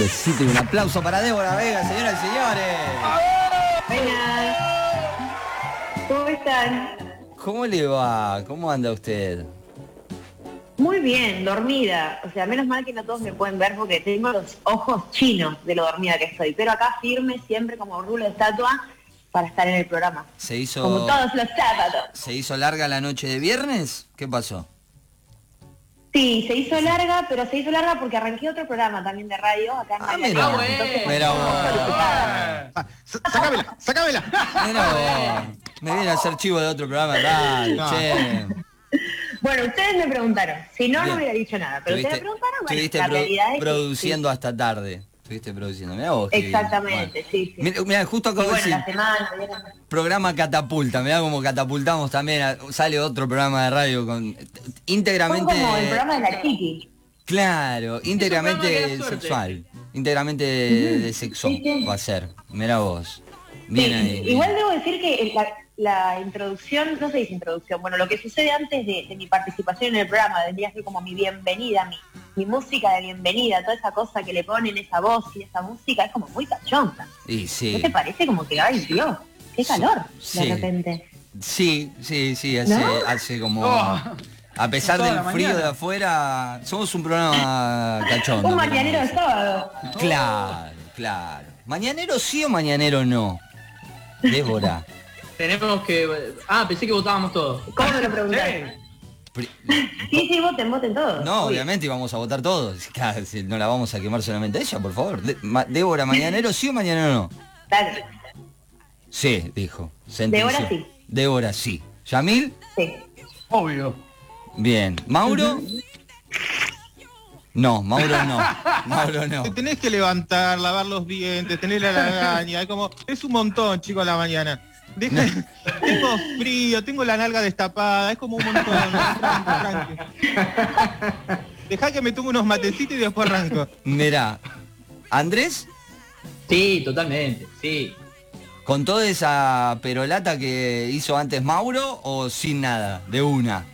besito y un aplauso para Débora Vega, señoras y señores. Buenas. ¿Cómo están? ¿Cómo le va? ¿Cómo anda usted? Muy bien, dormida. O sea, menos mal que no todos me pueden ver porque tengo los ojos chinos de lo dormida que estoy. Pero acá firme, siempre como rulo de estatua, para estar en el programa. Se hizo. Como todos los sábados. ¿Se hizo larga la noche de viernes? ¿Qué pasó? Sí, se hizo larga, pero se hizo larga porque arranqué otro programa también de radio acá en Ah, mira. Entonces, Mira vos. Ah, sa- Sácamela, sácamela. Mira. Me viene a hacer chivo de otro programa No. che. Bueno, ustedes me preguntaron. Si no, Bien. no hubiera dicho nada. Pero ustedes me preguntaron, bueno, la pro- realidad es que produciendo hasta tarde. Estuviste produciendo. Mirá vos. Exactamente, Bueno. sí, sí. Mira, mira, justo acabo de bueno, decir, la semana, ¿vieron? programa catapulta, mirá cómo catapultamos también, a- sale otro programa de radio con Fue íntegramente como el programa de la Chiqui. claro, que íntegramente sexual, íntegramente de sexo Sí, sí. va a ser. Mirá vos. Bien Sí, ahí. bien. Igual debo decir que la, la introducción, no se dice introducción, bueno, lo que sucede antes de, de mi participación en el programa, vendría a ser como mi bienvenida, mi, mi música de bienvenida, toda esa cosa que le ponen, esa voz y esa música, es como muy cachonda. Y ¿No sí. te parece como que, ay Dios, qué calor Sí. de repente? Sí, sí, sí, hace, ¿No? hace como Oh. a pesar del frío mañana. de afuera, somos un programa cachondo. Un mañanero de sábado. Claro, claro. ¿Mañanero sí o mañanero no? Débora. Tenemos que... Ah, pensé que votábamos todos. ¿Cómo me lo preguntaste? Pri- Sí, sí, voten, voten todos. No, obviamente íbamos a votar todos. Claro, si no la vamos a quemar solamente a ella, por favor. De- Ma- Débora, ¿mañanero sí o mañanero no? Dale, Sí, dijo. sentenció. Débora sí. Débora sí. ¿Yamil? sí. Obvio. Bien. ¿Mauro? No, Mauro no. Mauro no. Te tenés que levantar, lavar los dientes, tener la lagaña, es como, es un montón, chicos, a la mañana. Deja- tengo frío, tengo la nalga destapada, es como un montón. tranqui, tranqui. Dejá que me tome unos matecitos y después arranco. Mirá, Andrés, Sí, totalmente, sí. ¿con toda esa perolata que hizo antes Mauro o sin nada? De una.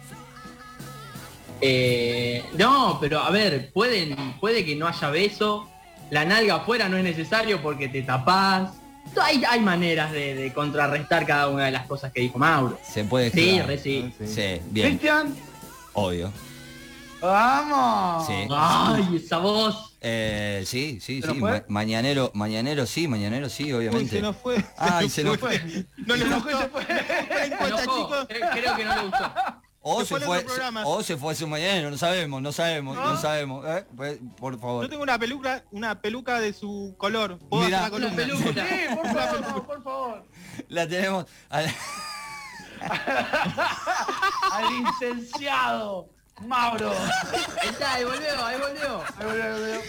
Eh, no, pero a ver, pueden, puede que no haya beso. La nalga afuera no es necesario porque te tapás. Hay, hay maneras de, de contrarrestar cada una de las cosas que dijo Mauro. Se puede Sí, re sí. Sí, bien, Cristian, obvio. vamos. Sí. Ay, esa voz. Eh, sí, sí, ¿Se sí. fue? ma- mañanero, mañanero sí, mañanero sí, Uy, obviamente. se nos fue. Ay, se nos fue. No le Se nos gustó. fue, se fue. No Se importa, enojó. chicos. Creo, creo que no le gustó. O Se fue al o se fue a su mañanero, no sabemos, no sabemos, no, ¿No? sabemos. ¿eh? Pues, Por favor. Yo tengo una peluca, una peluca de su color. ¿Puedo Mirá. hacer la peluca. Sí, por favor, por favor. La tenemos. a la- Al licenciado Mauro. Ahí está, ahí volvió, ahí volvió. Ahí volvió, ahí volvió.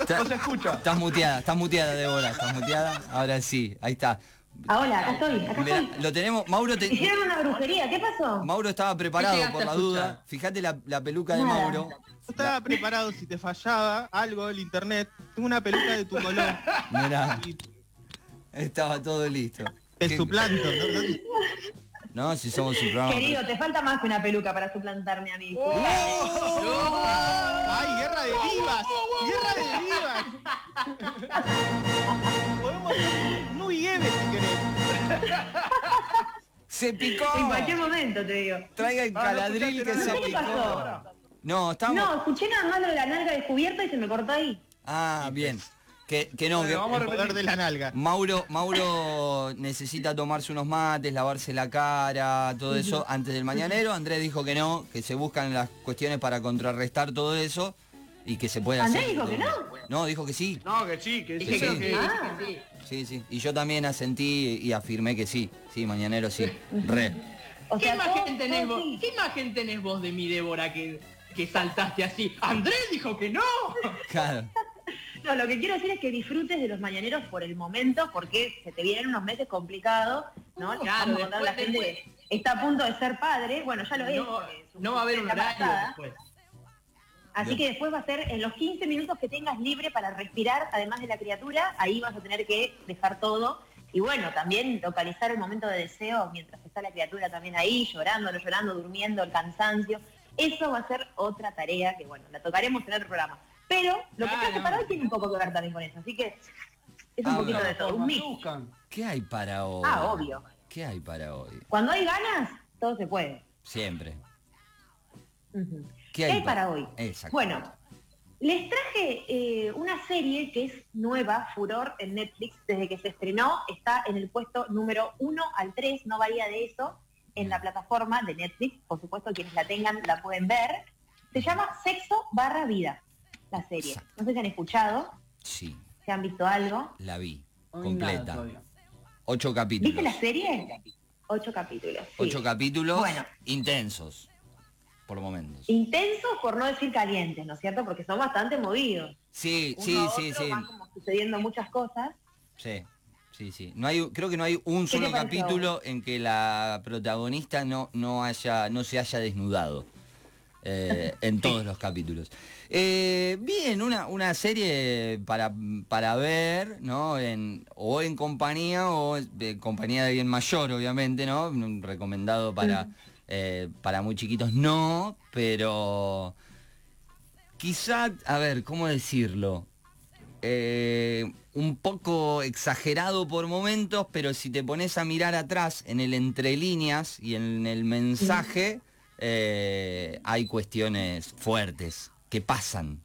Está- No se escucha. Estás muteada, estás muteada, Débora, estás muteada. Ahora sí, ahí está. Ah, hola, acá estoy, acá Mirá, estoy. lo tenemos, Mauro, te- Hicieron una brujería, ¿qué pasó? Mauro estaba preparado por la escuchar? duda. Fíjate la, la peluca de Nada. Mauro. Yo estaba preparado si te fallaba algo el internet. Tengo una peluca de tu color. Mirá, Y estaba todo listo. te ¿Qué- suplanto. ¿no? No, si somos un programa. Querido, te falta más que una peluca para suplantarme a mí. ¡Ay, guerra de vivas! ¡Guerra de vivas! Podemos hacer un ¡Se picó! En cualquier momento te digo. Traiga el Ah, no caladril que se nada. ¿Qué picó. pasó? No, estamos. No, escuché nada más lo de la nalga descubierta y se me cortó ahí. Ah, bien. Que, que no, que vamos a poder de la nalga. Mauro, Mauro necesita tomarse unos mates, lavarse la cara, todo eso antes del mañanero. Andrés dijo que no, que se buscan las cuestiones para contrarrestar todo eso y que se puede hacer. ¿Andrés dijo que no? No, dijo que sí. No, que sí, que Dije sí. que sí. sí, Ah. sí. Sí, sí. Y yo también asentí y afirmé que sí. Sí, mañanero sí. Re. O ¿Qué sea, imagen todo- tenés vos? sí. ¿Qué imagen tenés vos de mi Débora que, que saltaste así? Andrés dijo que no. Claro. No, lo que quiero decir es que disfrutes de los mañaneros por el momento, porque se te vienen unos meses complicados, ¿no? Claro, Vamos a contar a la gente está a punto de ser padre, bueno, ya lo es. No, su- no va a haber un horario después. Así Bien. que después va a ser en los 15 minutos que tengas libre para respirar, además de la criatura, ahí vas a tener que dejar todo. Y bueno, también localizar el momento de deseo mientras está la criatura también ahí, llorando, no llorando, durmiendo, el cansancio. Eso va a ser otra tarea que, bueno, la tocaremos en otro programa. Pero lo que Claro. traje para hoy tiene un poco que ver también con eso. Así que es un Ah, poquito de todo, un mix. ¿Qué hay para hoy? Ah, obvio. ¿Qué hay para hoy? Cuando hay ganas, todo se puede. Siempre. Ujú. ¿Qué ¿Qué hay hay para hoy? Exacto. Bueno, les traje eh, una serie que es nueva, furor en Netflix, desde que se estrenó, está en el puesto número 1 al 3, no varía de eso, en la plataforma de Netflix, por supuesto quienes la tengan la pueden ver. Se llama Sexo barra Vida, la serie. Exacto. No sé si han escuchado, Sí, si han visto algo. la vi. Completa. Ocho ¿Viste capítulos. la serie? Ocho capítulos. sí. Ocho capítulos Bueno. intensos. Por momentos. Intensos por no decir calientes, ¿no es cierto? Porque son bastante movidos. Sí, Uno sí, a sí, otro sí. van como sucediendo muchas cosas. Sí, sí, sí. No hay, creo que no hay un solo capítulo en que la protagonista no, no haya, no se haya desnudado. eh, en todos los capítulos. Eh, bien, una, una serie para, para ver, ¿no? En, o en compañía o en compañía de alguien mayor, obviamente, ¿no? Recomendado para, eh, para muy chiquitos, no, pero quizá, a ver, ¿cómo decirlo? eh, un poco exagerado por momentos, pero si te pones a mirar atrás en el entre líneas y en el mensaje, eh, hay cuestiones fuertes que pasan.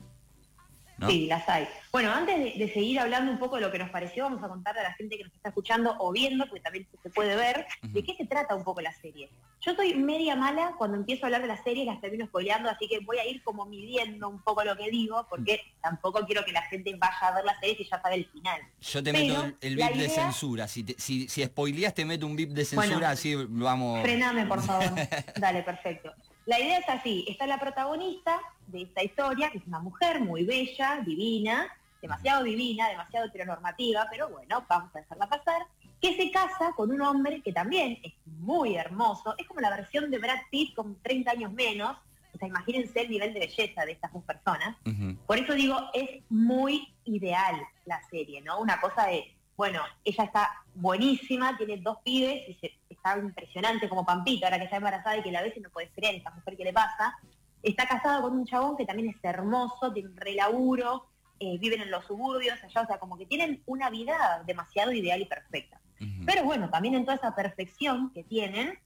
¿No? Sí, las hay. Bueno, antes de, de seguir hablando un poco de lo que nos pareció, vamos a contarle a la gente que nos está escuchando o viendo, porque también se puede ver, de qué se trata un poco la serie. Yo soy media mala cuando empiezo a hablar de la serie, las termino spoileando, así que voy a ir como midiendo un poco lo que digo, porque tampoco quiero que la gente vaya a ver la serie si ya sabe el final. Yo te Pero meto el, bip de idea- censura. Si, te- si, si spoileas, te meto un bip de censura, Bueno, así vamos. Frename, por favor. Dale, perfecto. La idea es así, está la protagonista de esta historia, que es una mujer muy bella, divina, demasiado divina, demasiado heteronormativa, pero bueno, vamos a dejarla pasar, que se casa con un hombre que también es muy hermoso, es como la versión de Brad Pitt con 30 años menos, o sea, imagínense el nivel de belleza de estas dos personas. Por eso digo, es muy ideal la serie, ¿no? Una cosa de, bueno, ella está buenísima, tiene dos pibes y se, está impresionante como Pampita, ahora que está embarazada y que la ves y no puedes creer esta mujer que le pasa. Está casada con un chabón que también es hermoso, tiene un relaburo, eh, viven en los suburbios allá, o sea, como que tienen una vida demasiado ideal y perfecta. Pero bueno, también en toda esa perfección que tienen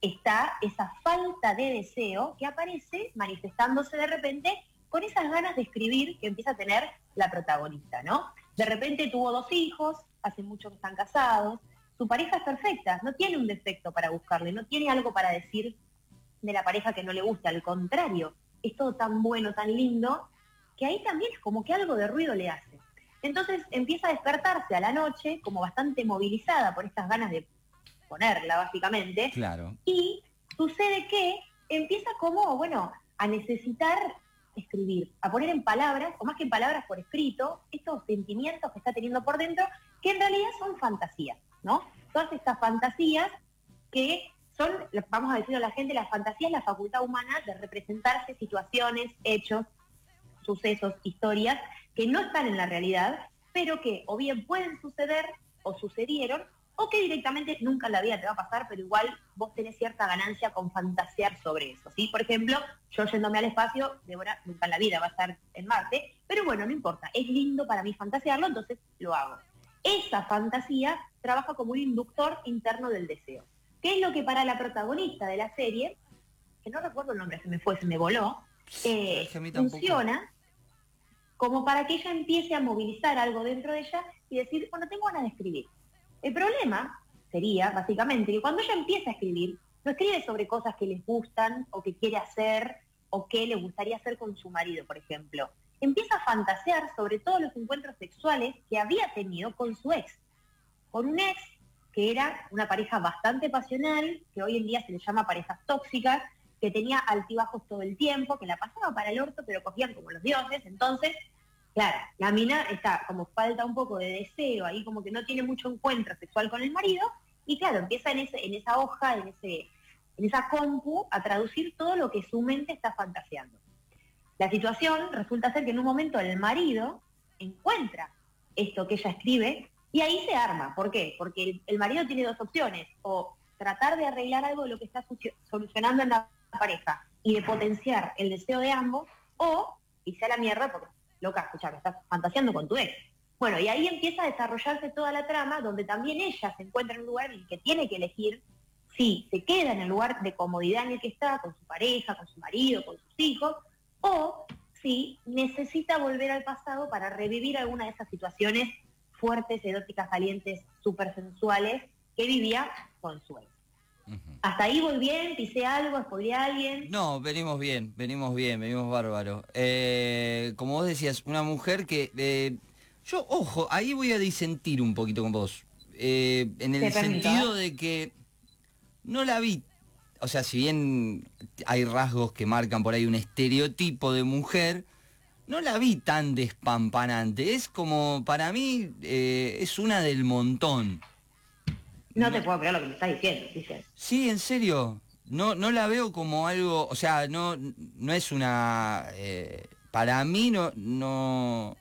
está esa falta de deseo que aparece manifestándose de repente con esas ganas de escribir que empieza a tener la protagonista, ¿no? De repente tuvo dos hijos, hace mucho que están casados, su pareja es perfecta, no tiene un defecto para buscarle, no tiene algo para decir de la pareja que no le gusta, al contrario, es todo tan bueno, tan lindo, que ahí también es como que algo de ruido le hace. Entonces empieza a despertarse a la noche como bastante movilizada por estas ganas de ponerla, básicamente, Claro. y sucede que empieza como, bueno, a necesitar escribir, a poner en palabras, o más que en palabras por escrito, estos sentimientos que está teniendo por dentro, que en realidad son fantasías, ¿no? Todas estas fantasías que son, vamos a decirle a la gente, la fantasía es la facultad humana de representarse situaciones, hechos, sucesos, historias que no están en la realidad, pero que o bien pueden suceder o sucedieron, o que directamente nunca en la vida te va a pasar, pero igual vos tenés cierta ganancia con fantasear sobre eso. ¿sí? Por ejemplo, yo yéndome al espacio, Débora nunca en la vida va a estar en Marte, pero bueno, no importa, es lindo para mí fantasearlo, entonces lo hago. Esa fantasía trabaja como un inductor interno del deseo. ¿Qué es lo que para la protagonista de la serie, que no recuerdo el nombre, se me fue, se me voló, eh, funciona como para que ella empiece a movilizar algo dentro de ella y decir, bueno, tengo ganas de escribir. El problema sería, básicamente, que cuando ella empieza a escribir, no escribe sobre cosas que les gustan o que quiere hacer o que le gustaría hacer con su marido, por ejemplo. Empieza a fantasear sobre todos los encuentros sexuales que había tenido con su ex. Con un ex que era una pareja bastante pasional, que hoy en día se le llama parejas tóxicas, que tenía altibajos todo el tiempo, que la pasaba para el orto, pero cogían como los dioses. Entonces, claro, la mina está como falta un poco de deseo, ahí como que no tiene mucho encuentro sexual con el marido, y claro, empieza en, esa hoja, en, ese, en esa compu, a traducir todo lo que su mente está fantaseando. La situación resulta ser que en un momento el marido encuentra esto que ella escribe y ahí se arma. ¿Por qué? Porque el, marido tiene dos opciones, o tratar de arreglar algo de lo que está solucionando en la pareja y de potenciar el deseo de ambos, o irse a la mierda porque loca, escucha, que estás fantaseando con tu ex. Bueno, y ahí empieza a desarrollarse toda la trama, donde también ella se encuentra en un lugar en el que tiene que elegir si se queda en el lugar de comodidad en el que está, con su pareja, con su marido, con sus hijos, o si necesita volver al pasado para revivir alguna de esas situaciones fuertes, eróticas, calientes, súper sensuales que vivía con su ex. Hasta ahí voy bien, pisé algo, spoileé a alguien. No, venimos bien, venimos bien, venimos bárbaro. Eh, como vos decías, una mujer que... eh, yo, ojo, ahí voy a disentir un poquito con vos. Eh, en el sentido de que no la vi. O sea, si bien hay rasgos que marcan por ahí un estereotipo de mujer, no la vi tan despampanante. Es como, para mí, eh, es una del montón. No te puedo creer lo que me estás diciendo, dice. Sí, en serio. No, no la veo como algo, o sea, no, no es una. eh, para mí no, no.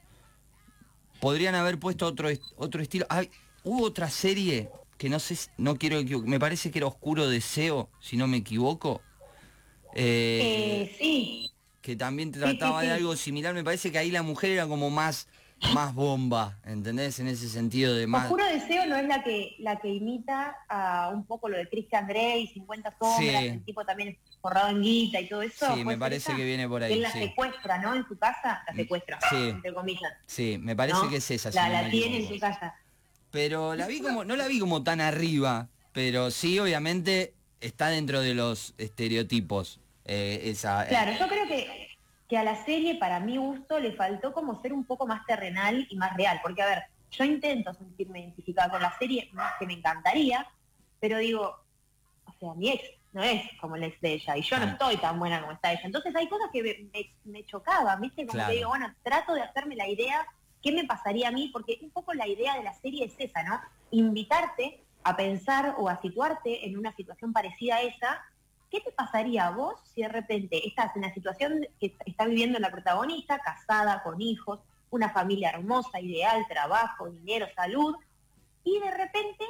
Podrían haber puesto otro, otro estilo. Ay, hubo otra serie que no sé, si- no quiero me parece que era Oscuro Deseo, si no me equivoco. eh, Eh, sí, que también trataba sí. de algo similar. Me parece que ahí la mujer era como más, más bomba, ¿entendés? En ese sentido de más. Oscuro Deseo no es la que la que imita a un poco lo de Christian Grey, 50 sombras, Sí. el tipo también forrado en guita y todo eso. Sí, ¿puede me parece que viene por ahí. él la sí. secuestra, ¿no? En su casa, la secuestra, Sí. entre comillas. Sí, me parece ¿no? que es esa. La, tiene en su casa. Pero la vi como, no la vi como tan arriba, pero sí, obviamente, está dentro de los estereotipos. eh, esa, Claro, yo creo que, que a la serie, para mi gusto, le faltó como ser un poco más terrenal y más real. Porque, a ver, yo intento sentirme identificada con la serie, más que me encantaría, pero digo, o sea, mi ex no es como el ex de ella, y yo no estoy tan buena como está ella. Entonces hay cosas que me, me- me chocaban, ¿viste? Como Claro. que digo, bueno, trato de hacerme la idea, ¿qué me pasaría a mí? Porque un poco la idea de la serie es esa, ¿no? Invitarte a pensar o a situarte en una situación parecida a esa, ¿qué te pasaría a vos si de repente estás en la situación que está viviendo la protagonista, casada, con hijos, una familia hermosa, ideal, trabajo, dinero, salud, y de repente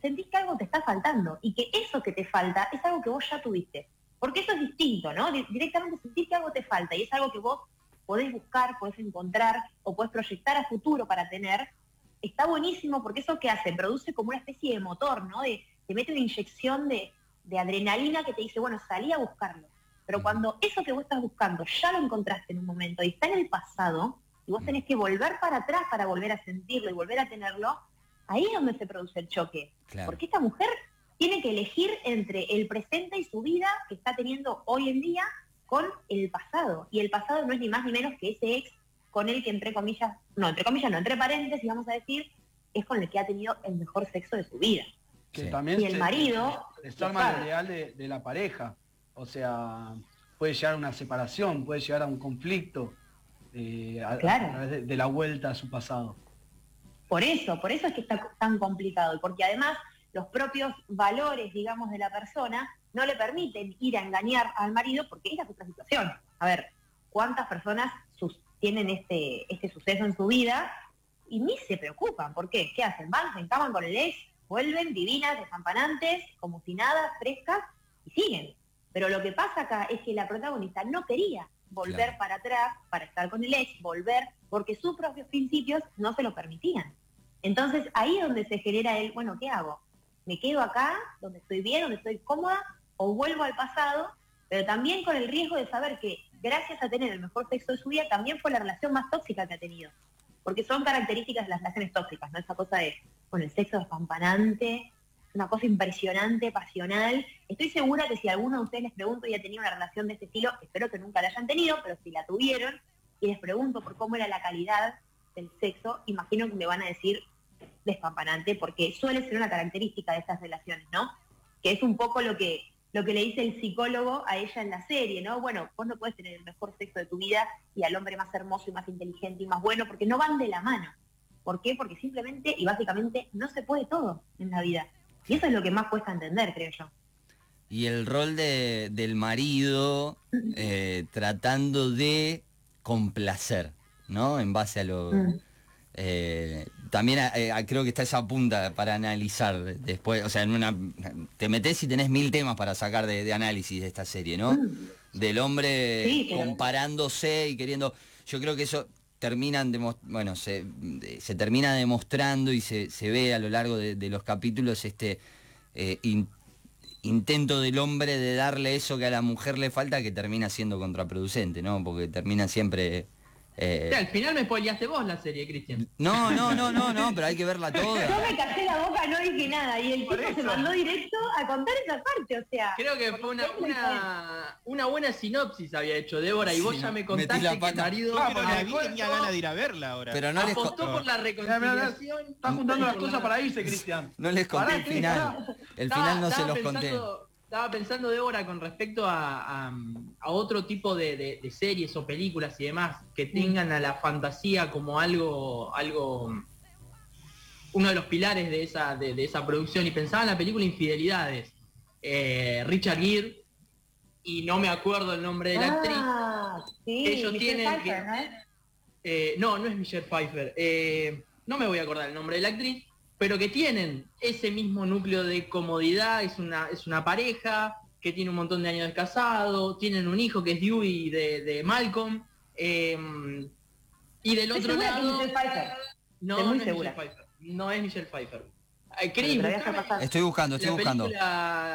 sentís que algo te está faltando y que eso que te falta es algo que vos ya tuviste? Porque eso es distinto, ¿no? Di- Directamente sentís que algo te falta y es algo que vos podés buscar, podés encontrar o podés proyectar a futuro para tener, está buenísimo porque eso que hace, produce como una especie de motor, ¿no? De, te mete una inyección de, de adrenalina que te dice, bueno, salí a buscarlo. Pero cuando eso que vos estás buscando ya lo encontraste en un momento y está en el pasado, y vos tenés que volver para atrás para volver a sentirlo y volver a tenerlo, ahí es donde se produce el choque. Claro. Porque esta mujer tiene que elegir entre el presente y su vida que está teniendo hoy en día con el pasado. Y el pasado no es ni más ni menos que ese ex con el que entre comillas, no, entre comillas, no, entre paréntesis, vamos a decir, es con el que ha tenido el mejor sexo de su vida. Que Sí. también Y el se- marido, lo ideal de, de la pareja. O sea, puede llegar a una separación, puede llegar a un conflicto eh, a, a Claro. través de, de la vuelta a su pasado. Por eso, por eso es que está tan complicado y porque además los propios valores, digamos, de la persona no le permiten ir a engañar al marido porque esa es otra situación. A ver, ¿cuántas personas tienen este, este suceso en su vida y ni se preocupan? ¿Por qué? ¿Qué hacen? Van, se encaman con el ex, vuelven divinas, desampanantes, como si nada, frescas y siguen. Pero lo que pasa acá es que la protagonista no quería volver Claro. para atrás, para estar con el ex, volver, porque sus propios principios no se lo permitían. Entonces ahí es donde se genera el, bueno, ¿qué hago? ¿Me quedo acá, donde estoy bien, donde estoy cómoda, o vuelvo al pasado? Pero también con el riesgo de saber que gracias a tener el mejor sexo de su vida, también fue la relación más tóxica que ha tenido. Porque son características de las relaciones tóxicas, ¿no? Esa cosa de, bueno, el sexo despampanante, una cosa impresionante, pasional. Estoy segura que si alguno de ustedes les pregunto y ha tenido una relación de este estilo, espero que nunca la hayan tenido, pero si la tuvieron y les pregunto por cómo era la calidad del sexo, imagino que me van a decir despampanante, porque suele ser una característica de estas relaciones, ¿no? Que es un poco lo que, lo que le dice el psicólogo a ella en la serie, ¿no? Bueno, vos no puedes tener el mejor sexo de tu vida y al hombre más hermoso y más inteligente y más bueno, porque no van de la mano. ¿Por qué? Porque simplemente y básicamente no se puede todo en la vida. Y eso es lo que más cuesta entender, creo yo. Y el rol de- del marido eh, tratando de complacer, ¿no? En base a lo... Mm. eh, también eh, creo que está esa punta para analizar después, o sea, en una te metes y tenés mil temas para sacar de, de análisis de esta serie, ¿no? Del hombre Mm. Sí, pero- comparándose y queriendo. Yo creo que eso terminan, bueno, se, de- se termina demostrando y se, se ve a lo largo de, de los capítulos este eh, in- intento del hombre de darle eso que a la mujer le falta que termina siendo contraproducente, ¿no? Porque termina siempre... eh, Sí, al final me spoileaste vos la serie, Cristian. no, no, no, no, no, pero hay que verla Yo toda. me callé la boca, no dije nada. Y el tipo se mandó directo a contar esa parte, o sea. Creo que fue una, una, una buena sinopsis había hecho Débora y vos Sí, ya me metí contaste la que pata. marido No, pero la vi apostó- tenía ganas de ir a verla ahora. Pero no les, co- apostó por la reconciliación. Está juntando las cosas para irse, Cristian. no les conté Pará, el final. El final no se los conté. Estaba pensando, Débora, con respecto a, a- a otro tipo de, de- de series o películas y demás que tengan a la fantasía como algo, algo uno de los pilares de esa, de, de esa producción. Y pensaba en la película Infidelidades. Eh, Richard Gere, y no me acuerdo el nombre de la actriz. Ah, sí, Ellos Michelle tienen Pfeiffer, que-. Eh, no, no es Michelle Pfeiffer. Eh, no me voy a acordar el nombre de la actriz, pero que tienen ese mismo núcleo de comodidad, es una, es una pareja que tiene un montón de años de casado, tienen un hijo que es Dewey de, de Malcolm, eh, y del otro lado... Michelle Pfeiffer. No, Estoy muy no es segura. Michelle Pfeiffer. No es Michelle Pfeiffer. Eh, pasar. Estoy buscando, estoy la buscando.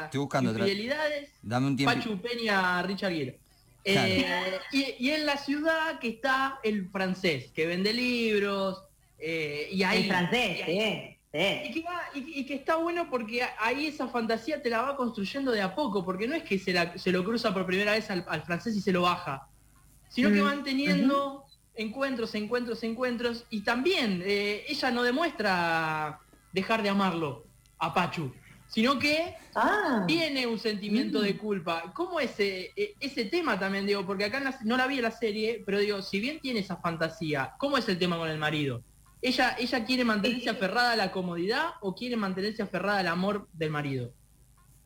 Estoy buscando otra- Infidelidades, Dame un tiempo. Pachu Peña, Richard Gere. Eh, y, y en la ciudad que está el francés, que vende libros, eh, y ahí... El francés, y ahí- sí, sí. y que, va- y- y que está bueno porque ahí esa fantasía te la va construyendo de a poco, porque no es que se, la- se lo cruza por primera vez al, al francés y se lo baja, sino que Mm, van teniendo encuentros, encuentros, encuentros, y también eh, ella no demuestra dejar de amarlo a Pachu, sino que Ah, tiene un sentimiento Mm. de culpa. ¿Cómo ese, e- ese tema también, digo? Porque acá en la- no la vi en la serie, pero digo, si bien tiene esa fantasía, ¿cómo es el tema con el marido? ¿Ella, ella quiere mantenerse aferrada a la comodidad o quiere mantenerse aferrada al amor del marido?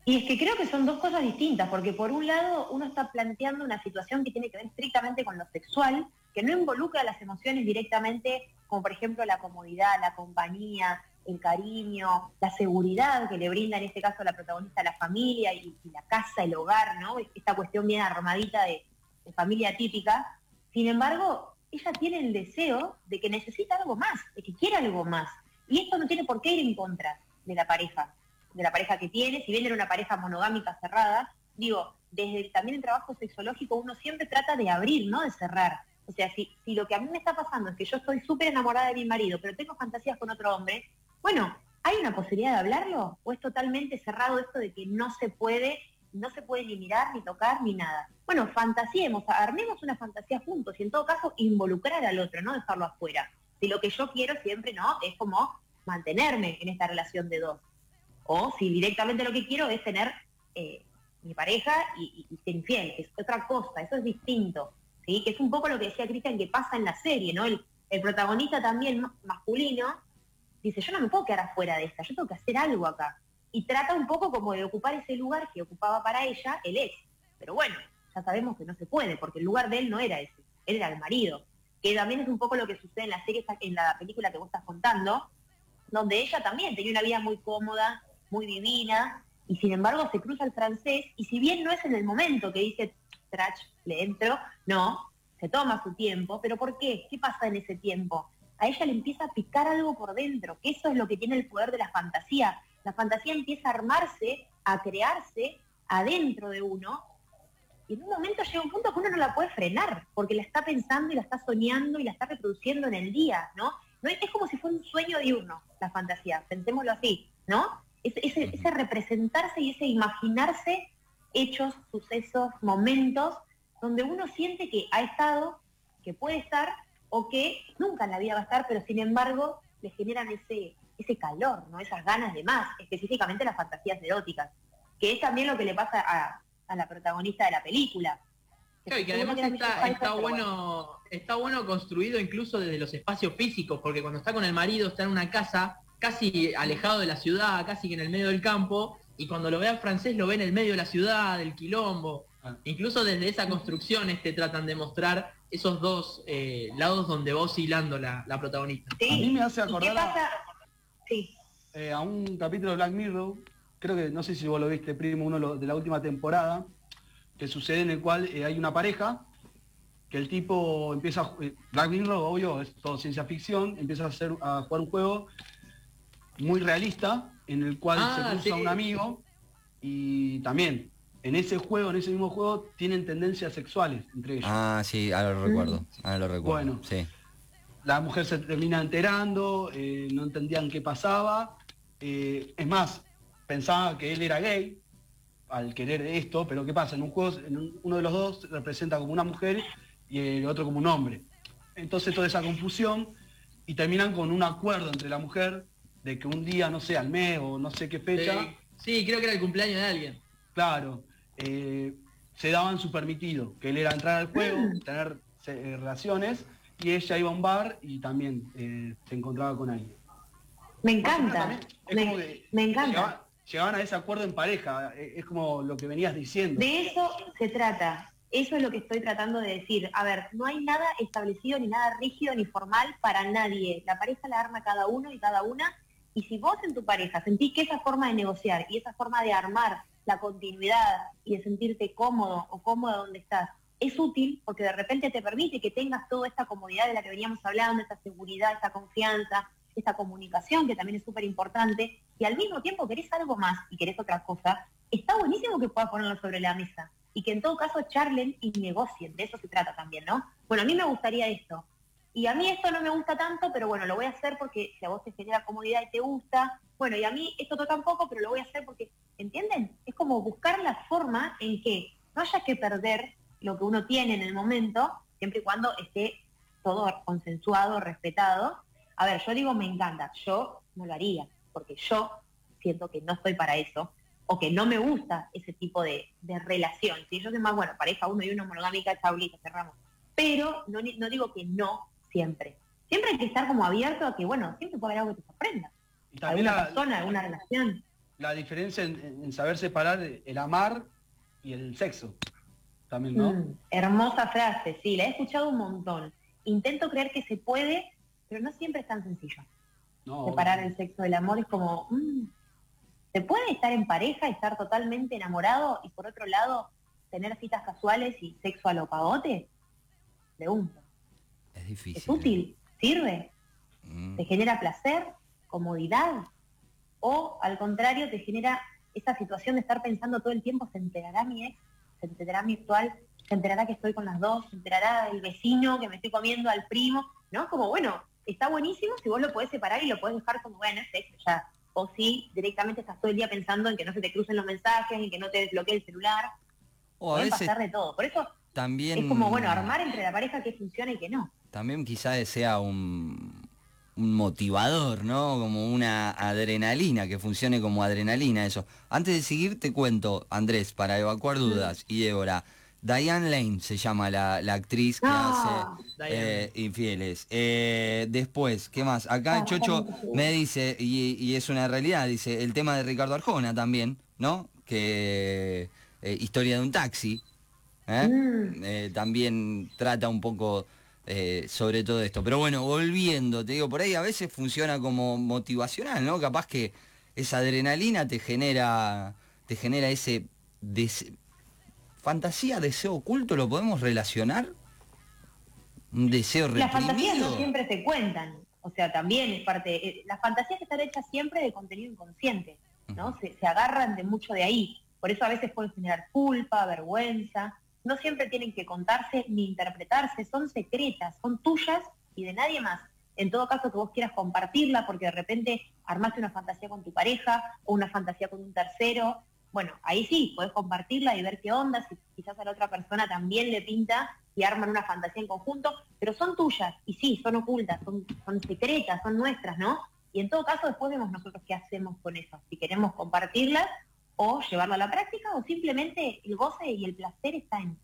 Y es que creo que son dos cosas distintas, porque por un lado uno está planteando una situación que tiene que ver estrictamente con lo sexual, que no involucra las emociones directamente, como por ejemplo la comodidad, la compañía, el cariño, la seguridad que le brinda en este caso la protagonista a la familia y, y la casa, el hogar, ¿no? Esta cuestión bien armadita de, de familia típica. Sin embargo, ella tiene el deseo de que necesita algo más, de que quiere algo más. Y esto no tiene por qué ir en contra de la pareja de la pareja que tiene, si bien era una pareja monogámica cerrada, digo, desde también el trabajo sexológico uno siempre trata de abrir, no de cerrar. O sea, si, si lo que a mí me está pasando es que yo estoy súper enamorada de mi marido, pero tengo fantasías con otro hombre, bueno, ¿hay una posibilidad de hablarlo? ¿O es totalmente cerrado esto de que no se puede, no se puede ni mirar, ni tocar, ni nada? Bueno, fantasiemos, armemos una fantasía juntos y en todo caso involucrar al otro, no dejarlo afuera. Si lo que yo quiero siempre, ¿no? Es como mantenerme en esta relación de dos o si directamente lo que quiero es tener eh, mi pareja y, ser infiel, es otra cosa, eso es distinto, ¿sí? Que es un poco lo que decía Cristian que pasa en la serie, ¿no? El, el protagonista también ma- masculino dice, yo no me puedo quedar afuera de esta, yo tengo que hacer algo acá. Y trata un poco como de ocupar ese lugar que ocupaba para ella el ex. Pero bueno, ya sabemos que no se puede, porque el lugar de él no era ese, él era el marido. Que también es un poco lo que sucede en la serie, en la película que vos estás contando, donde ella también tenía una vida muy cómoda, muy divina, y sin embargo se cruza el francés, y si bien no es en el momento que dice, trach, le entro, no, se toma su tiempo, pero ¿por qué? ¿Qué pasa en ese tiempo? A ella le empieza a picar algo por dentro, que eso es lo que tiene el poder de la fantasía. La fantasía empieza a armarse, a crearse adentro de uno, y en un momento llega un punto que uno no la puede frenar, porque la está pensando y la está soñando y la está reproduciendo en el día, ¿no? no es, como si fuera un sueño diurno, la fantasía, pensémoslo así, ¿no? Ese, ese, ese representarse y ese imaginarse hechos, sucesos, momentos, donde uno siente que ha estado, que puede estar, o que nunca en la vida va a estar, pero sin embargo le generan ese, ese calor, ¿no? Esas ganas de más, específicamente las fantasías eróticas, que es también lo que le pasa a, a la protagonista de la película. Claro, y que además está, está bueno, está bueno construido incluso desde los espacios físicos, porque cuando está con el marido está en una casa casi alejado de la ciudad, casi que en el medio del campo, y cuando lo ve al francés lo ve en el medio de la ciudad, del quilombo. Ah. Incluso desde esa construcción este, tratan de mostrar esos dos eh, lados donde va oscilando la, la protagonista. Sí. A mí me hace ¿Y qué acordar a- pasa? Sí. eh, a un capítulo de Black Mirror, creo que, no sé si vos lo viste, primo, uno lo- de la última temporada, que sucede en el cual eh, hay una pareja que el tipo empieza a ju- Black Mirror, obvio, es todo ciencia ficción, empieza a hacer a jugar un juego muy realista en el cual Ah, se cruza sí. un amigo y también en ese juego, en ese mismo juego, tienen tendencias sexuales entre ellos. Ah, sí, ahora lo recuerdo. Ahora lo recuerdo. Bueno. Sí. La mujer se termina enterando, eh, no entendían qué pasaba. eh, es más, pensaba que él era gay al querer esto, pero ¿qué pasa? En un juego, en un- uno de los dos representa como una mujer y el otro como un hombre. Entonces toda esa confusión y terminan con un acuerdo entre la mujer de que un día, no sé, al mes o no sé qué fecha, Sí, creo que era el cumpleaños de alguien. claro, eh, se daban su permitido, que él era entrar al juego, tener eh, relaciones, y ella iba a un bar y también eh, se encontraba con alguien. Me encanta, me, que me encanta. Llegaban, llegaban a ese acuerdo en pareja, eh, es como lo que venías diciendo. De eso se trata. Eso es lo que estoy tratando de decir. A ver, no hay nada establecido, ni nada rígido, ni formal para nadie. La pareja la arma cada uno y cada una. Y si vos en tu pareja sentís que esa forma de negociar y esa forma de armar la continuidad y de sentirte cómodo o cómoda donde estás es útil porque de repente te permite que tengas toda esta comodidad de la que veníamos hablando, esta seguridad, esta confianza, esta comunicación que también es súper importante, y al mismo tiempo querés algo más y querés otra cosa, está buenísimo que puedas ponerlo sobre la mesa y que en todo caso charlen y negocien, de eso se trata también, ¿no? Bueno, a mí me gustaría esto, y a mí esto no me gusta tanto, pero bueno, lo voy a hacer porque si a vos te genera comodidad y te gusta, bueno, y a mí esto otro tampoco, pero lo voy a hacer porque, ¿entienden? Es como buscar la forma en que no haya que perder lo que uno tiene en el momento, siempre y cuando esté todo consensuado, respetado. A ver, yo digo me encanta, yo no lo haría, porque yo siento que no estoy para eso, o que no me gusta ese tipo de, de relación. Si yo soy más, bueno, pareja uno y uno monogámica, chaulita, cerramos. Pero no, no digo que no siempre. Siempre hay que estar como abierto a que, bueno, siempre puede haber algo que te sorprenda. Y también Alguna la, persona, alguna relación. la diferencia en, en- en saber separar el amar y el sexo. También, ¿no? Mm, hermosa frase, sí, la he escuchado un montón. Intento creer que se puede, pero no siempre es tan sencillo. No, Separar obvio. el sexo del amor es como, mm, ¿se puede estar en pareja, estar totalmente enamorado y por otro lado tener citas casuales y sexo a lo pagote? Pregunto. Es difícil. ¿Es útil? ¿Sirve? Mm. ¿Te genera placer? ¿Comodidad? ¿O al contrario te genera esa situación de estar pensando todo el tiempo, ¿se enterará mi ex? ¿Se enterará mi actual? ¿Se enterará que estoy con las dos? ¿Se enterará el vecino que me estoy comiendo al primo? ¿No? Como bueno, está buenísimo si vos lo podés separar y lo podés dejar como, bueno, es sexo ya. O si directamente estás todo el día pensando en que no se te crucen los mensajes, en que no te desbloquee el celular. O a veces pasar de todo. Por eso también... es como, bueno, armar entre la pareja que funciona y que no. También quizás sea un, un motivador, ¿no? Como una adrenalina, que funcione como adrenalina eso. Antes de seguir te cuento, Andrés, para evacuar dudas, y Débora, Diane Lane se llama la, la actriz que Ah. hace eh, Infieles. Eh, después, ¿qué más? Acá Ah, Chocho me dice, y, y es una realidad, dice, el tema de Ricardo Arjona también, ¿no? Que eh, historia de un taxi. Mm. También trata un poco eh, sobre todo esto. Pero bueno, volviendo, te digo, por ahí a veces funciona como motivacional, ¿no? Capaz que esa adrenalina te genera, te genera ese dese- fantasía, deseo oculto, ¿lo podemos relacionar? Un deseo Las fantasías reprimido. no siempre se cuentan, o sea, también es parte, eh, las fantasías están hechas siempre de contenido inconsciente, ¿no? Se, se agarran de mucho de ahí, por eso a veces pueden generar culpa, vergüenza, no siempre tienen que contarse ni interpretarse, son secretas, son tuyas y de nadie más. En todo caso que vos quieras compartirla porque de repente armaste una fantasía con tu pareja o una fantasía con un tercero, bueno, ahí sí, podés compartirla y ver qué onda, si quizás a la otra persona también le pinta y arman una fantasía en conjunto, pero son tuyas y sí, son ocultas, son, son secretas, son nuestras, ¿no? Y en todo caso después vemos nosotros qué hacemos con eso, si queremos compartirlas o llevarla a la práctica o simplemente el goce y el placer está en,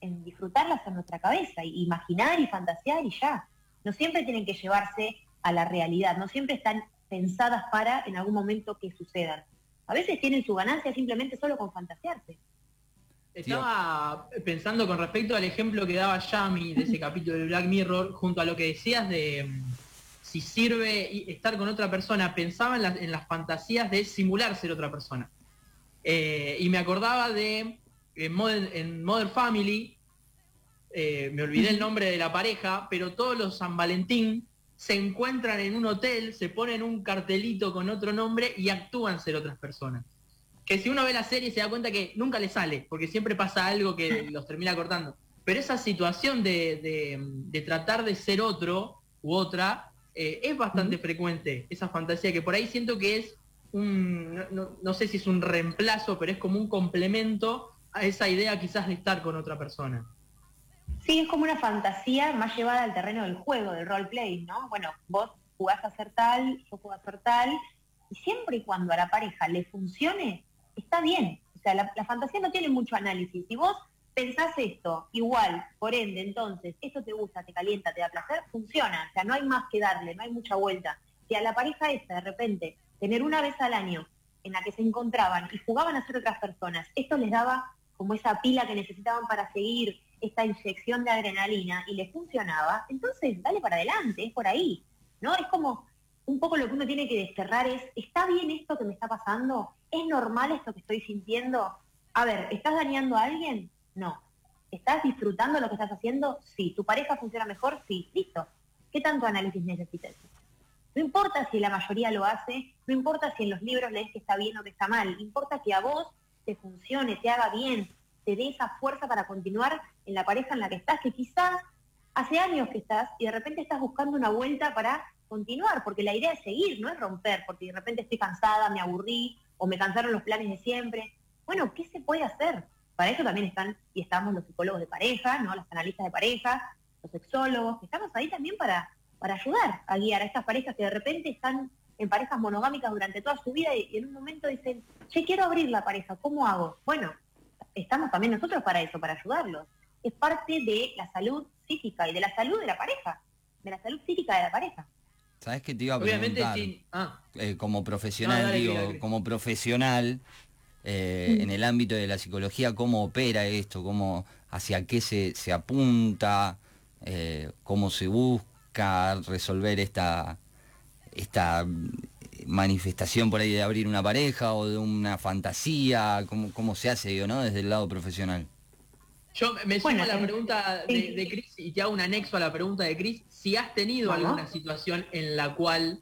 en disfrutarlas en nuestra cabeza, y imaginar y fantasear y ya. No siempre tienen que llevarse a la realidad, no siempre están pensadas para en algún momento que sucedan. A veces tienen su ganancia simplemente solo con fantasearse. Estaba pensando con respecto al ejemplo que daba Yami de ese capítulo de Black Mirror, junto a lo que decías de mm, si sirve estar con otra persona, pensaba en las, en las fantasías de simular ser otra persona. Eh, y me acordaba de en Modern, en Modern Family, eh, me olvidé el nombre de la pareja, pero todos los San Valentín se encuentran en un hotel, se ponen un cartelito con otro nombre y actúan ser otras personas. Que si uno ve la serie se da cuenta que nunca le sale, porque siempre pasa algo que los termina cortando. Pero esa situación de, tratar de ser otro u otra eh, es bastante frecuente, esa fantasía que por ahí siento que es no, sé si es un reemplazo, pero es como un complemento a esa idea quizás de estar con otra persona. Sí, es como una fantasía más llevada al terreno del juego, del roleplay, ¿no? Bueno, vos jugás a ser tal, yo juego a ser tal, y siempre y cuando a la pareja le funcione, está bien. O sea, la, fantasía no tiene mucho análisis. Si vos pensás esto, igual, por ende, entonces, esto te gusta, te calienta, te da placer, funciona. O sea, no hay más que darle, no hay mucha vuelta. Si a la pareja esta, de repente, tener una vez al año en la que se encontraban y jugaban a ser otras personas, esto les daba como esa pila que necesitaban para seguir, esta inyección de adrenalina y le funcionaba, entonces dale para adelante, es por ahí, ¿no? Es como un poco lo que uno tiene que desterrar es, ¿está bien esto que me está pasando? ¿Es normal esto que estoy sintiendo? A ver, ¿estás dañando a alguien? No. ¿Estás disfrutando lo que estás haciendo? Sí. ¿Tu pareja funciona mejor? Sí. Listo. ¿Qué tanto análisis necesitas? No importa si la mayoría lo hace, no importa si en los libros lees que está bien o que está mal, importa que a vos te funcione, te haga bien, te dé esa fuerza para continuar en la pareja en la que estás, que quizás hace años que estás y de repente estás buscando una vuelta para continuar, porque la idea es seguir, no es romper, porque de repente estoy cansada, me aburrí o me cansaron los planes de siempre. Bueno, ¿qué se puede hacer? Para eso también están y estamos los psicólogos de pareja, ¿no? Los analistas de pareja, los sexólogos, estamos ahí también para, para ayudar a guiar a estas parejas que de repente están en parejas monogámicas durante toda su vida y, en un momento dicen, che, quiero abrir la pareja, ¿cómo hago? Bueno, estamos también nosotros para eso, para ayudarlos. Es parte de la salud psíquica y de la salud de la pareja, de la salud psíquica de la pareja. ¿Sabes qué te iba a preguntar? Ah. Eh, como profesional, digo, como profesional, eh, en el ámbito de la psicología, ¿cómo opera esto? ¿Cómo, ¿Hacia qué se, se apunta? Eh, ¿Cómo se busca resolver esta, esta manifestación por ahí de abrir una pareja o de una fantasía? ¿Cómo, cómo se hace, ¿no? Desde el lado profesional. Yo me sumo a la pregunta de, Cris y te hago un anexo a la pregunta de Cris. Si has tenido alguna situación en la cual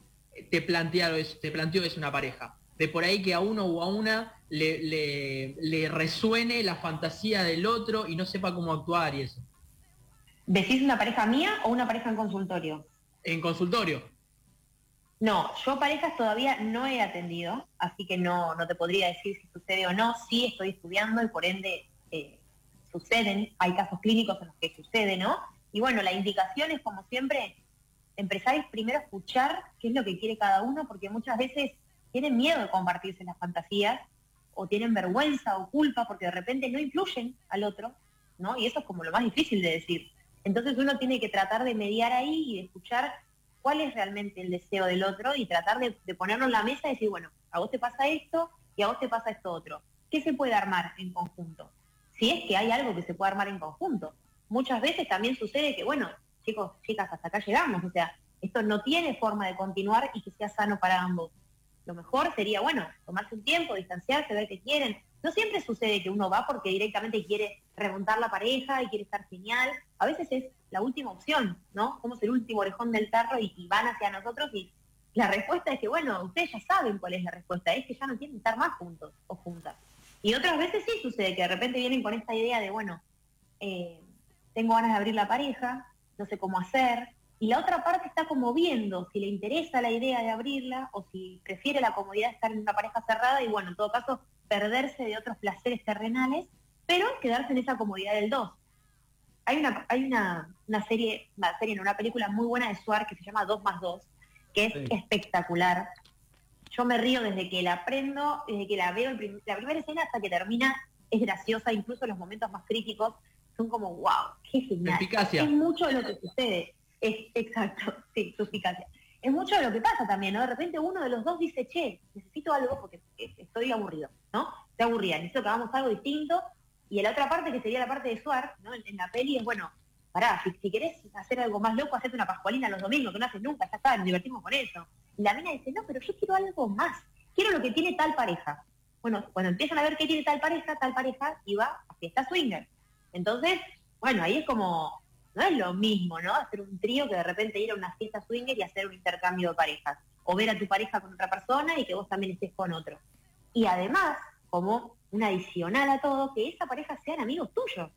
te, plantearon, te planteó es una pareja, de por ahí que a uno o a una le, le, resuene la fantasía del otro y no sepa cómo actuar y eso. ¿Decís una pareja mía o una pareja en consultorio? En consultorio. No, yo parejas todavía no he atendido, así que no, no te podría decir si sucede o no. Sí estoy estudiando y por ende eh, suceden, hay casos clínicos en los que sucede, ¿no? Y bueno, la indicación es como siempre, empresarios primero escuchar qué es lo que quiere cada uno, porque muchas veces tienen miedo de compartirse las fantasías o tienen vergüenza o culpa porque de repente no influyen al otro, ¿no? Y eso es como lo más difícil de decir. Entonces uno tiene que tratar de mediar ahí y de escuchar cuál es realmente el deseo del otro y tratar de, ponerlo en la mesa y decir, bueno, a vos te pasa esto y a vos te pasa esto otro. ¿Qué se puede armar en conjunto? Si es que hay algo que se puede armar en conjunto. Muchas veces también sucede que, bueno, chicos, chicas, hasta acá llegamos, o sea, esto no tiene forma de continuar y que sea sano para ambos. Lo mejor sería, bueno, tomarse un tiempo, distanciarse, ver qué quieren. No siempre sucede que uno va porque directamente quiere remontar la pareja y quiere estar genial. A veces es la última opción, ¿no? Somos el último orejón del tarro y, van hacia nosotros y la respuesta es que, bueno, ustedes ya saben cuál es la respuesta, es que ya no quieren estar más juntos o juntas. Y otras veces sí sucede que de repente vienen con esta idea de, bueno, eh, tengo ganas de abrir la pareja, no sé cómo hacer, y la otra parte está como viendo si le interesa la idea de abrirla o si prefiere la comodidad de estar en una pareja cerrada y bueno, en todo caso, perderse de otros placeres terrenales, pero quedarse en esa comodidad del dos hay una, hay una, serie, una serie, una película muy buena de Suar que se llama 2 más 2, que es espectacular. Yo me río desde que la aprendo, desde que la veo, la primera escena hasta que termina, es graciosa, incluso los momentos más críticos son como, wow, qué genial. Es mucho de lo que sucede. Es, exacto, sí, suspicacia. Es mucho de lo que pasa también, ¿no? De repente uno de los dos dice, che, necesito algo porque estoy aburrido, ¿no? Estoy aburrida, necesito que hagamos algo distinto y la otra parte, que sería la parte de Suar, ¿no? en, la peli, es, bueno, pará, si, querés hacer algo más loco, hacete una pascualina los domingos, que no haces nunca, ya está, nos divertimos con eso. Y la mina dice, no, pero yo quiero algo más, quiero lo que tiene tal pareja. Bueno, cuando empiezan a ver qué tiene tal pareja, tal pareja y va a fiesta swinger. Entonces, Bueno, ahí es como, no es lo mismo, ¿no? Hacer un trío que de repente ir a una fiesta swinger y hacer un intercambio de parejas. O ver a tu pareja con otra persona y que vos también estés con otro. Y además, como un adicional a todo, que esa pareja sean amigos tuyos.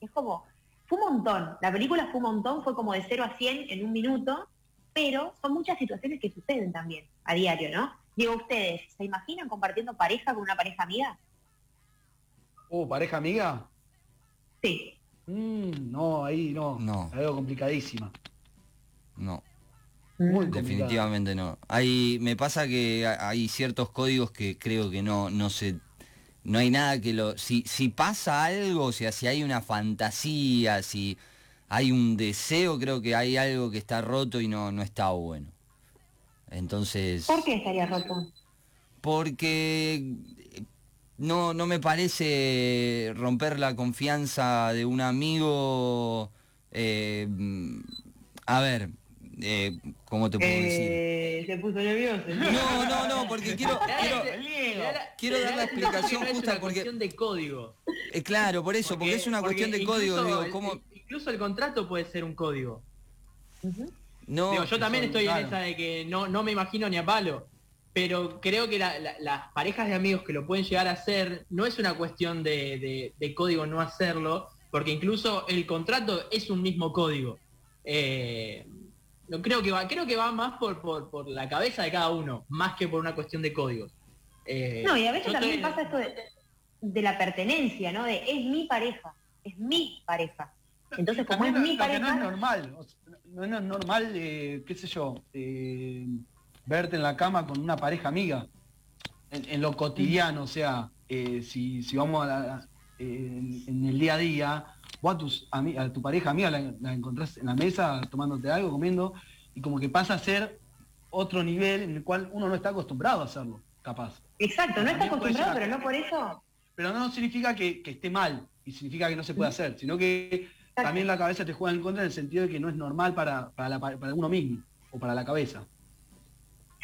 Es como, fue un montón. La película fue un montón, fue como de 0 a 100 en un minuto, pero son muchas situaciones que suceden también a diario, ¿no? Digo, ¿ustedes se imaginan compartiendo pareja con una pareja amiga? Uh, ¿pareja amiga? Sí. Mm, no, ahí no. No. La veo complicadísima. No. Muy complicada. Definitivamente no. Hay, me pasa que ha- hay ciertos códigos que creo que no, no se, no hay nada que lo, si, si pasa algo, o sea, si hay una fantasía, si hay un deseo, creo que hay algo que está roto y no, no está bueno. Entonces, ¿Por qué estaría roto? porque no, no me parece romper la confianza de un amigo. eh, a ver, eh, ¿cómo te puedo decir? Eh, se puso nervioso. No, no, no, porque quiero, quiero, quiero dar la explicación es justa una porque- cuestión de código. eh, claro, por eso, porque, es una cuestión de código, incluso digo, el- ¿cómo? Incluso el contrato puede ser un código. No, Digo, yo también son- estoy claro. en esa de que no, no me imagino ni a palo. Pero creo que la- la- las parejas de amigos que lo pueden llegar a hacer no es una cuestión de, de- de código no hacerlo, porque incluso el contrato es un mismo código. Eh, no creo que va, creo que va más por, por, por la cabeza de cada uno, más que por una cuestión de códigos. Eh, No, y a veces también pasa esto de, de la pertenencia, ¿no? De es mi pareja, es mi pareja. Entonces, como es mi lo- que no es pareja, normal. o sea, no, no es normal, eh, qué sé yo, eh, verte en la cama con una pareja amiga. En, en lo cotidiano, o sea, eh, si, si vamos a la- eh, en, en el día a día, vos a, tus, a tu pareja amiga la, la encontrás en la mesa tomándote algo, comiendo, y como que pasa a ser otro nivel en el cual uno no está acostumbrado a hacerlo, capaz. exacto, no está acostumbrado, pero no por eso. Pero no significa que, que esté mal y significa que no se puede hacer, sino que también la cabeza te juega en contra en el sentido de que no es normal para, para, la- para uno mismo o para la cabeza.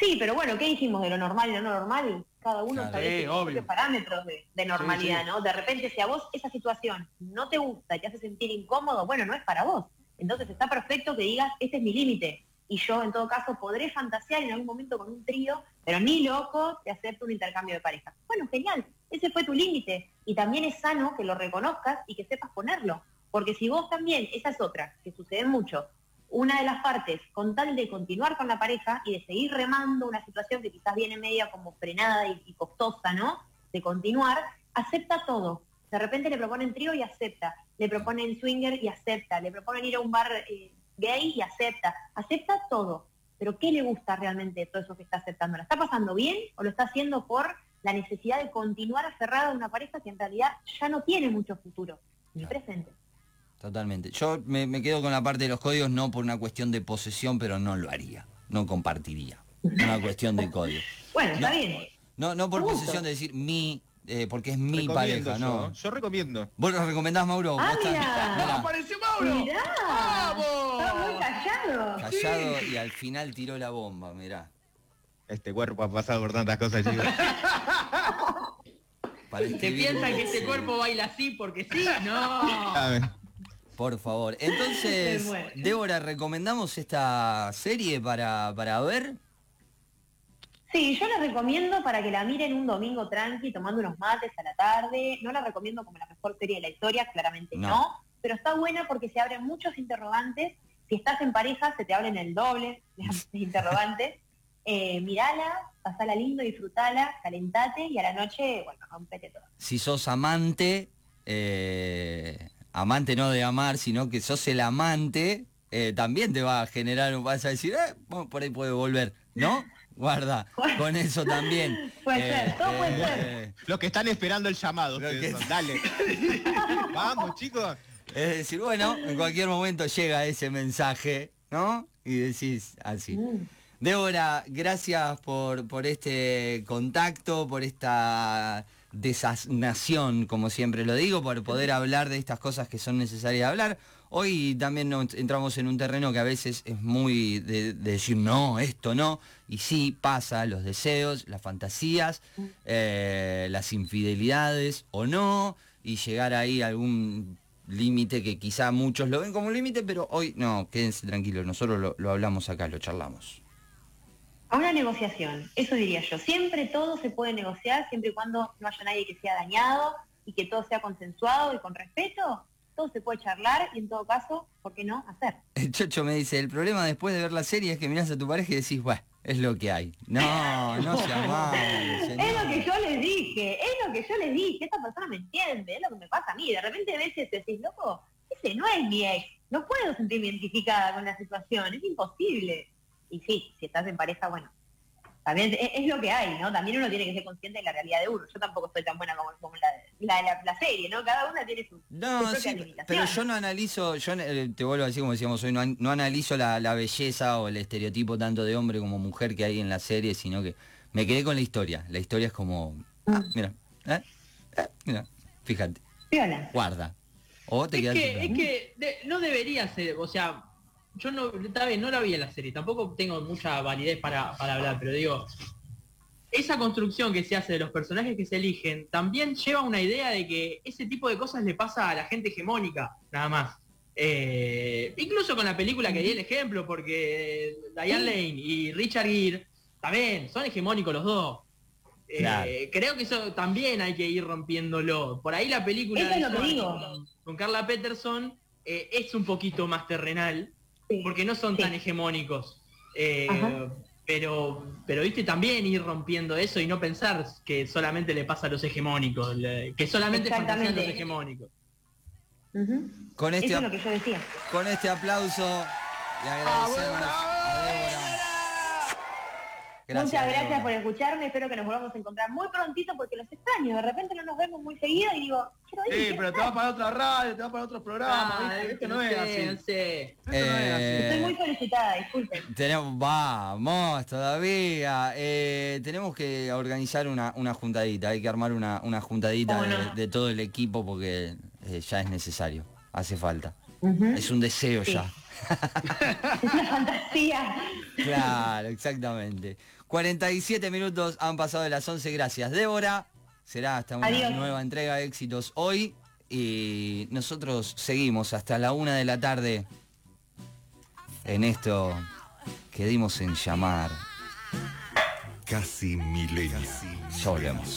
Sí, pero bueno, ¿qué dijimos de lo normal y lo no normal? Cada uno Claro, sí, sus parámetros de, de normalidad, Sí, sí. ¿no? De repente, si a vos esa situación no te gusta y te hace sentir incómodo, bueno, no es para vos. Entonces está perfecto que digas, este es mi límite. Y yo, en todo caso, podré fantasear en algún momento con un trío, pero ni loco te acepto un intercambio de pareja. Bueno, genial, ese fue tu límite. Y también es sano que lo reconozcas y que sepas ponerlo. Porque si vos también, esa es otra, que sucede mucho, una de las partes, con tal de continuar con la pareja y de seguir remando una situación que quizás viene media como frenada y, costosa, ¿no? De continuar, acepta todo. De repente le proponen trío y acepta, le proponen swinger y acepta, le proponen ir a un bar eh, gay y acepta, acepta todo. Pero ¿qué le gusta realmente todo eso que está aceptando? ¿La está pasando bien o lo está haciendo por la necesidad de continuar aferrada a una pareja que en realidad ya no tiene mucho futuro, ni presente? Totalmente. Yo me, me quedo con la parte de los códigos no por una cuestión de posesión, pero no lo haría. No compartiría. Una cuestión de código. Bueno, está No. bien. No, no por posesión de decir mi, eh, porque es mi Recomiendo pareja, yo, no. Yo recomiendo. ¿Vos lo recomendás, Mauro? Ah, mira. mirá, ¡Apareció Mauro! Mirá, estaba muy ¡Vamos! callado. callado y al final tiró la bomba, mirá. Este cuerpo ha pasado por tantas cosas, chicos. Para ¿Se un- que este cuerpo baila así porque sí? No. A ver. Por favor. Entonces. Débora, ¿recomendamos esta serie para, para ver? Sí, yo la recomiendo para que la miren un domingo tranqui, tomando unos mates a la tarde. No la recomiendo como la mejor serie de la historia, claramente No. no. Pero está buena porque se abren muchos interrogantes. Si estás en pareja, se te abren el doble de interrogantes. Eh, mirala, pasala lindo, disfrutala, calentate y a la noche, bueno, rompete todo. Si sos amante, eh, amante no de amar, sino que sos el amante, eh, también te va a generar, vas a decir, eh, bueno, por ahí puede volver, ¿no? Guarda, con eso también. Eh, Puede ser, todo puede ser. Los que están esperando el llamado, ustedes que- son. Dale. Vamos, chicos. Es decir, bueno, en cualquier momento llega ese mensaje, ¿no? Y decís así. Mm. Débora, gracias por, por este contacto, por esta desasnación, como siempre lo digo, por poder hablar de estas cosas que son necesarias hablar. Hoy también nos entramos en un terreno que a veces es muy de, de decir no, esto no, y sí pasa, los deseos, las fantasías, eh, las infidelidades o no, y llegar ahí a algún límite que quizá muchos lo ven como un límite, pero hoy no, quédense tranquilos, nosotros lo, lo hablamos acá, lo charlamos. A una negociación, eso diría yo. Siempre todo se puede negociar, siempre y cuando no haya nadie que sea dañado y que todo sea consensuado y con respeto, todo se puede charlar y en todo caso, ¿por qué no hacer? El Chocho me dice, el problema después de ver la serie es que mirás a tu pareja y decís, bueno, es lo que hay. No, no se malo, Es lo que yo les dije, es lo que yo les dije, esta persona me entiende, es lo que me pasa a mí. De repente a veces decís, loco, ese no es mi ex, no puedo sentirme identificada con la situación, es imposible. Y sí, si estás en pareja, bueno, también es, lo que hay, ¿no? También uno tiene que ser consciente de la realidad de uno. Yo tampoco estoy tan buena como, la, serie, ¿no? Cada una tiene su, no, sí, Pero yo no analizo, yo eh, te vuelvo a decir como decíamos hoy, no, analizo la, belleza o el estereotipo tanto de hombre como mujer que hay en la serie, sino que me quedé con la historia. La historia es como, ah, mm. mira, ¿eh? ¿Eh? mira, fíjate. Guarda. O te es que, es que no debería ser, o sea, yo no, está bien, no la vi en la serie, tampoco tengo mucha validez para, hablar, pero digo, esa construcción que se hace de los personajes que se eligen también lleva una idea de que ese tipo de cosas le pasa a la gente hegemónica, nada más. Eh, incluso con la película que di el ejemplo, porque Diane Lane y Richard Gere, también, son hegemónicos los dos. Eh, creo que eso también hay que ir rompiéndolo. Por ahí la película con, Carla Peterson eh, es un poquito más terrenal, porque no son tan hegemónicos. Eh, pero, pero viste también ir rompiendo eso y no pensar que solamente le pasa a los hegemónicos, que solamente fantasean los hegemónicos. con, este, con este aplauso le agradecemos a Débora Muchas gracias por escucharme, espero que nos volvamos a encontrar muy prontito porque los extraño, de repente no nos vemos muy seguido y digo, quiero ir. Sí, pero te vas para otra radio, te vas para otros programas, ah, esto no, es así. Eh, Estoy muy felicitada, disculpen. Tenemos, vamos, todavía. Eh, tenemos que organizar una, una juntadita, hay que armar una, una juntadita de, todo el equipo porque eh, ya es necesario, hace falta. Es un deseo ya. es una fantasía. Claro, exactamente. 47 minutos han pasado de las 11. Gracias, Débora. Será hasta una nueva entrega de éxitos hoy. Y nosotros seguimos hasta la una de la tarde en esto que dimos en llamar. Casi milenio. Solemos.